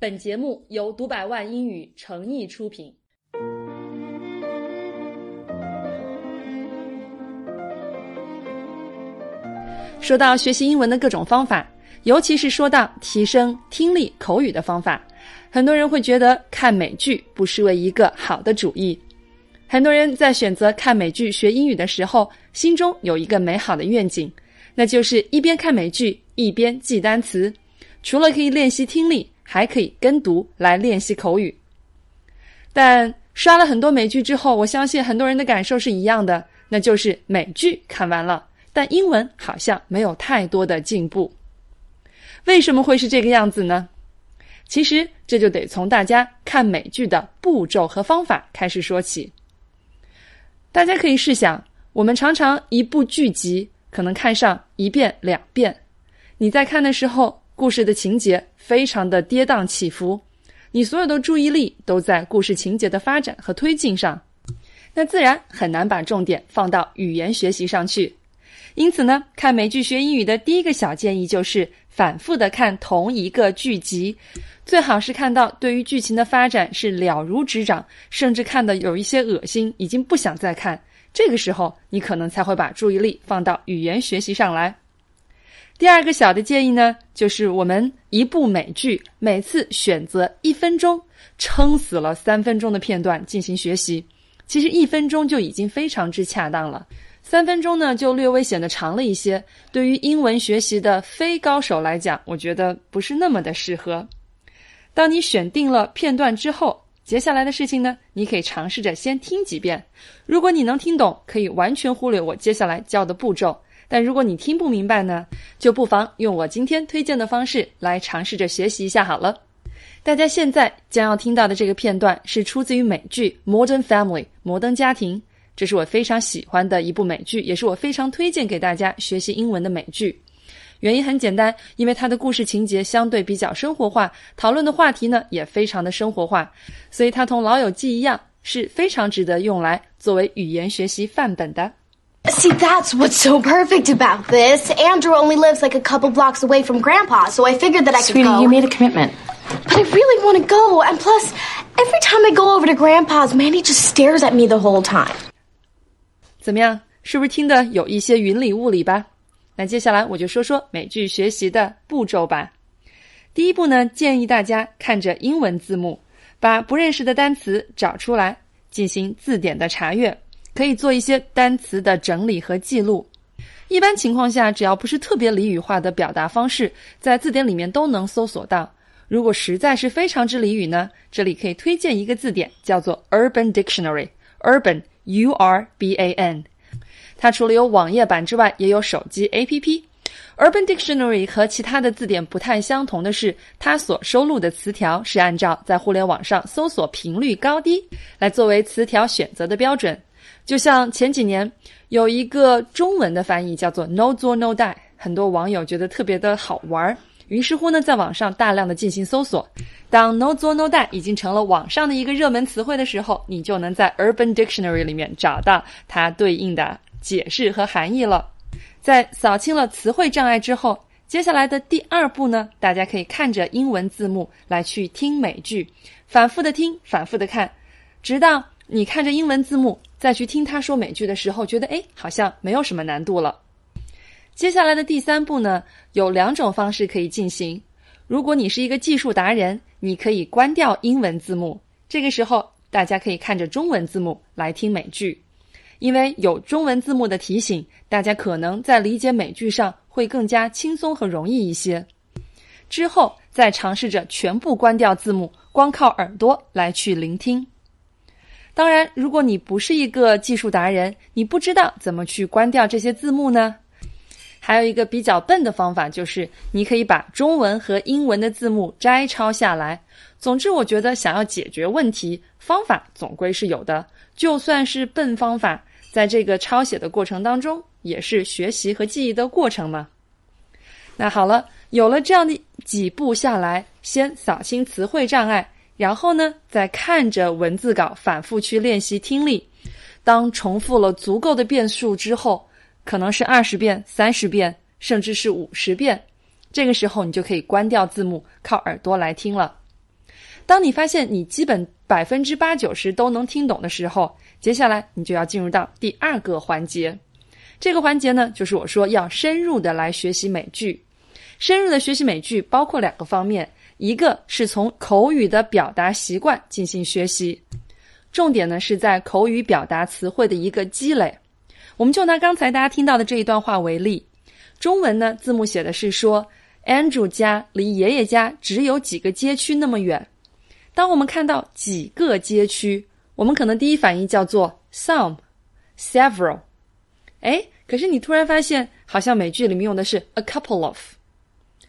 本节目由读百万英语诚意出品。说到学习英文的各种方法，尤其是说到提升听力口语的方法，很多人会觉得看美剧不失为一个好的主意。很多人在选择看美剧学英语的时候，心中有一个美好的愿景，那就是一边看美剧一边记单词。除了可以练习听力，还可以跟读来练习口语。但刷了很多美剧之后，我相信很多人的感受是一样的，那就是美剧看完了，但英文好像没有太多的进步。为什么会是这个样子呢？其实这就得从大家看美剧的步骤和方法开始说起。大家可以试想，我们常常一部剧集可能看上一遍两遍，你在看的时候，故事的情节非常的跌宕起伏，你所有的注意力都在故事情节的发展和推进上，那自然很难把重点放到语言学习上去。因此呢，看美剧学英语的第一个小建议就是反复的看同一个剧集，最好是看到对于剧情的发展是了如指掌，甚至看的有一些恶心，已经不想再看。这个时候，你可能才会把注意力放到语言学习上来。第二个小的建议呢，就是我们一部美剧每次选择一分钟，撑死了三分钟的片段进行学习。其实一分钟就已经非常之恰当了。三分钟呢，就略微显得长了一些。对于英文学习的非高手来讲，我觉得不是那么的适合。当你选定了片段之后，接下来的事情呢，你可以尝试着先听几遍。如果你能听懂，可以完全忽略我接下来教的步骤；但如果你听不明白呢，就不妨用我今天推荐的方式来尝试着学习一下好了。大家现在将要听到的这个片段是出自于美剧《Modern Family》摩登家庭。这是我非常喜欢的一部美剧，也是我非常推荐给大家学习英文的美剧。原因很简单，因为它的故事情节相对比较生活化，讨论的话题呢也非常的生活化，所以它同《老友记》一样是非常值得用来作为语言学习范本的。See, that's what's so perfect about this. Andrew only lives like a couple blocks away from Grandpa, so I figured that I could Sweetie, go. you made a commitment. But I really want to go, and plus, every time I go over to Grandpa's, Manny just stares at me the whole time. 怎么样？是不是听得有一些云里雾里吧？那接下来我就说说美剧学习的步骤吧。第一步呢，建议大家看着英文字幕，把不认识的单词找出来，进行字典的查阅， 可以做一些单词的整理和记录。一般情况下，只要不是特别俚语化的表达方式，在字典里面都能搜索到。如果实在是非常之俚语呢，这里可以推荐一个字典，叫做 Urban Dictionary。Urban U R B A N，它除了有网页版之外，也有手机 A P P。Urban Dictionary 和其他的字典不太相同的是，它所收录的词条是按照在互联网上搜索频率高低来作为词条选择的标准。就像前几年有一个中文的翻译叫做 “No 作 No die”，很多网友觉得特别的好玩儿。于是乎呢，在网上大量的进行搜索。当 “no 作 no die” 已经成了网上的一个热门词汇的时候，你就能在 Urban Dictionary 里面找到它对应的解释和含义了。在扫清了词汇障碍之后，接下来的第二步呢，大家可以看着英文字幕来去听美剧，反复的听，反复的看，直到你看着英文字幕再去听他说美剧的时候，觉得诶好像没有什么难度了。接下来的第三步呢，有两种方式可以进行。如果你是一个技术达人，你可以关掉英文字幕，这个时候大家可以看着中文字幕来听美剧，因为有中文字幕的提醒，大家可能在理解美剧上会更加轻松和容易一些。之后再尝试着全部关掉字幕，光靠耳朵来去聆听。当然，如果你不是一个技术达人，你不知道怎么去关掉这些字幕呢？还有一个比较笨的方法，就是你可以把中文和英文的字幕摘抄下来。总之，我觉得想要解决问题，方法总归是有的。就算是笨方法，在这个抄写的过程当中，也是学习和记忆的过程嘛。那好了，有了这样的几步下来，先扫清词汇障碍，然后呢，再看着文字稿反复去练习听力。当重复了足够的遍数之后，可能是二十遍、三十遍，甚至是五十遍。这个时候，你就可以关掉字幕，靠耳朵来听了。当你发现你基本百分之八九十都能听懂的时候，接下来你就要进入到第二个环节。这个环节呢，就是我说要深入的来学习美剧。深入的学习美剧包括两个方面，一个是从口语的表达习惯进行学习，重点呢是在口语表达词汇的一个积累。我们就拿刚才大家听到的这一段话为例，中文呢字幕写的是说，Andrew 家离爷爷家只有几个街区那么远。当我们看到几个街区，我们可能第一反应叫做 some、several。哎，可是你突然发现，好像美剧里面用的是 a couple of，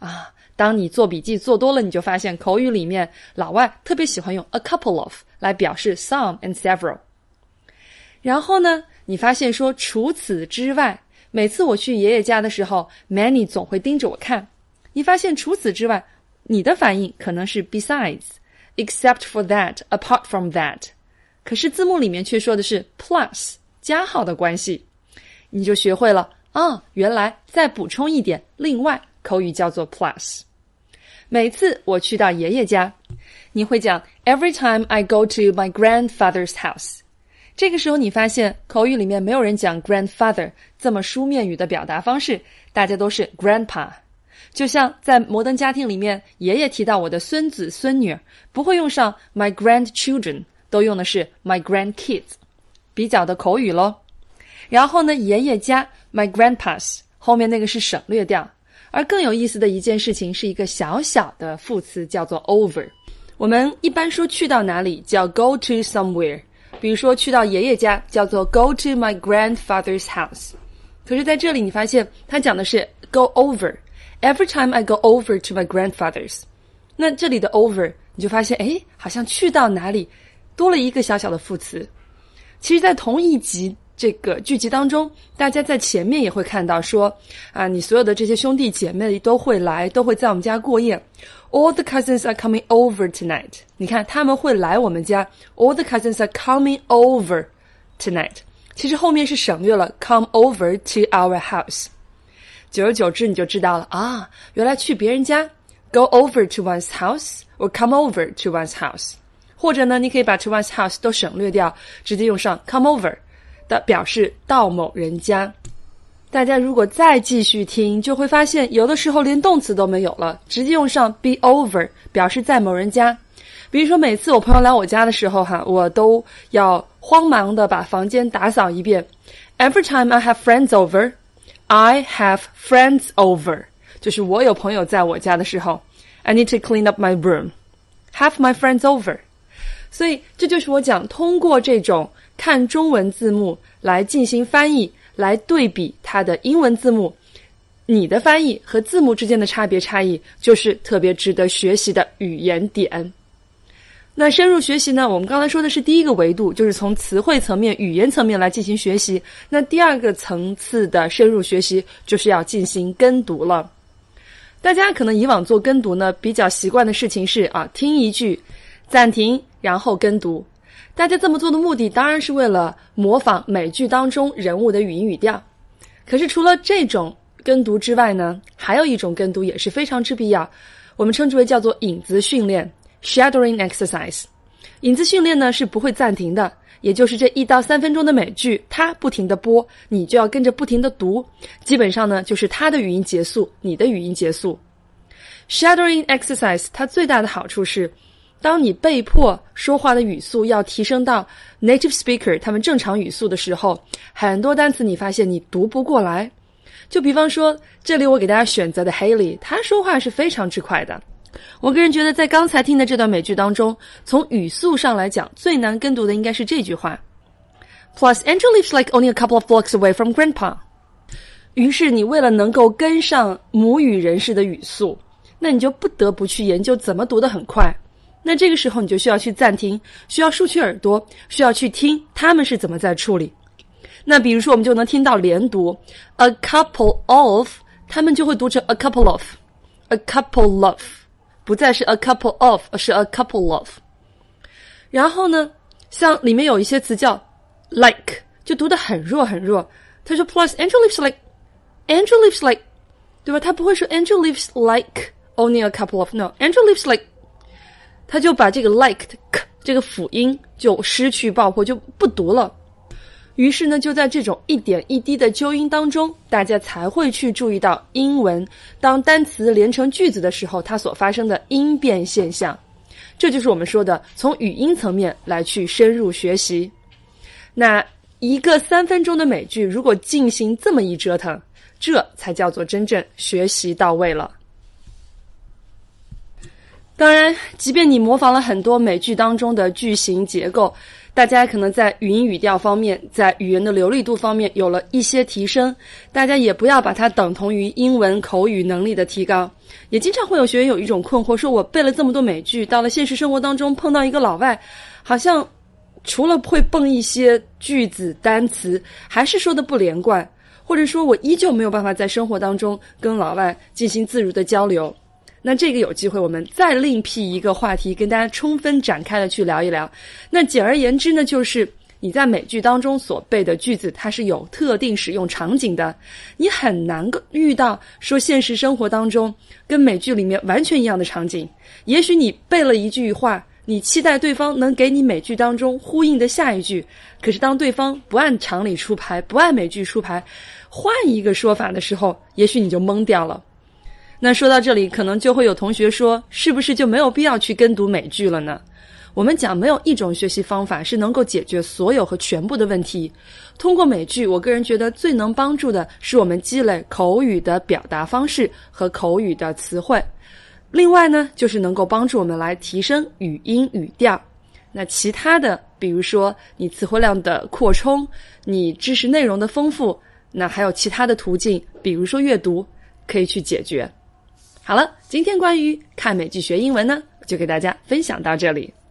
啊，当你做笔记做多了，你就发现口语里面老外特别喜欢用 a couple of 来表示 some and several。然后呢，你发现说除此之外，每次我去爷爷家的时候，many 总会盯着我看。你发现除此之外，你的反应可能是 besides，except for that，apart from that，可是字幕里面却说的是 plus 加号的关系。你就学会了啊！原来再补充一点，另外口语叫做 plus。每次我去到爷爷家，你会讲 Every time I go to my grandfather's house。这个时候你发现口语里面没有人讲 grandfather 这么书面语的表达方式，大家都是 grandpa。就像在摩登家庭里面，爷爷提到我的孙子孙女，不会用上 my grandchildren，都用的是 my grandkids，比较的口语喽。然后呢，爷爷家 my grandpa's 后面那个是省略掉。而更有意思的一件事情是一个小小的副词，叫做 over。我们一般说去到哪里叫 go to somewhere，比如说去到爷爷家叫做 go to my grandfather's house。可是在这里你发现它讲的是 go over。Every time I go over to my grandfather's，那这里的 over 你就发现哎，好像去到哪里多了一个小小的副词。其实，在同一集。这个剧集当中，大家在前面也会看到说，啊，你所有的这些兄弟姐妹都会来，都会在我们家过夜。All the cousins are coming over tonight。你看，他们会来我们家。All the cousins are coming over tonight。其实后面是省略了 come over to our house。久而久之，你就知道了啊，原来去别人家 go over to one's house or come over to one's house。或者呢，你可以把 to one's house 都省略掉，直接用上 come over。 的表示到某人家，大家如果再继续听，就会发现有的时候连动词都没有了，直接用上 be over 表示在某人家。比如说，每次我朋友来我家的时候，哈，我都要慌忙的把房间打扫一遍。Every time I have friends over, I have friends over，就是我有朋友在我家的时候，I need to clean up my room, have my friends over。所以这就是我讲通过这种。看中文字幕来进行翻译，来对比它的英文字幕，你的翻译和字幕之间的差别差异，就是特别值得学习的语言点。那深入学习呢？我们刚才说的是第一个维度，就是从词汇层面、语言层面来进行学习。那第二个层次的深入学习，就是要进行跟读了。大家可能以往做跟读呢，比较习惯的事情是啊，听一句，暂停，然后跟读。大家这么做的目的当然是为了模仿美剧当中人物的语音语调。可是除了这种跟读之外呢，还有一种跟读也是非常之必要，我们称之为叫做影子训练 （shadowing exercise）。影子训练呢是不会暂停的，也就是这一到三分钟的美剧，它不停的播，你就要跟着不停的读。基本上呢，就是它的语音结束，你的语音结束。shadowing exercise 它最大的好处是。当你被迫说话的语速要提升到 native speaker 他们正常语速的时候，很多单词你发现你读不过来。就比方说，这里我给大家选择的 Haley，他说话是非常之快的。我个人觉得，在刚才听的这段美剧当中，从语速上来讲，最难跟读的应该是这句话。Plus, Andrew lives like only a couple of blocks away from Grandpa。于是，你为了能够跟上母语人士的语速，那你就不得不去研究怎么读得很快。那这个时候你就需要去暂停，需要竖起耳朵，需要去听他们是怎么在处理。那比如说，我们就能听到连读，a couple of，他们就会读成 a couple of，a couple of，不再是 a couple of，而是 a couple of。然后呢，像里面有一些词叫 like，就读得很弱很弱。他说，plus Andrew lives like，Andrew lives like，对吧？他不会说 Andrew lives like only a couple of，no，Andrew lives like。 他就把这个 like 的这个辅音就失去爆破，就不读了。于是呢，就在这种一点一滴的纠音当中，大家才会去注意到英文当单词连成句子的时候，它所发生的音变现象。这就是我们说的从语音层面来去深入学习。那一个三分钟的美剧，如果进行这么一折腾，这才叫做真正学习到位了。当然，即便你模仿了很多美剧当中的句型结构，大家可能在语音语调方面，在语言的流利度方面有了一些提升，大家也不要把它等同于英文口语能力的提高。也经常会有学员有一种困惑，说我背了这么多美剧，到了现实生活当中碰到一个老外，好像除了会蹦一些句子单词，还是说的不连贯，或者说我依旧没有办法在生活当中跟老外进行自如的交流。那这个有机会，我们再另辟一个话题，跟大家充分展开的去聊一聊。那简而言之呢，就是你在美剧当中所背的句子，它是有特定使用场景的，你很难够遇到说现实生活当中跟美剧里面完全一样的场景。也许你背了一句话，你期待对方能给你美剧当中呼应的下一句，可是当对方不按常理出牌，不按美剧出牌，换一个说法的时候，也许你就懵掉了。那说到这里，可能就会有同学说，是不是就没有必要去跟读美剧了呢？我们讲，没有一种学习方法是能够解决所有和全部的问题。通过美剧，我个人觉得最能帮助的是我们积累口语的表达方式和口语的词汇。另外呢，就是能够帮助我们来提升语音语调。那其他的，比如说你词汇量的扩充，你知识内容的丰富，那还有其他的途径，比如说阅读，可以去解决。好了，今天关于看美剧学英文呢，就给大家分享到这里。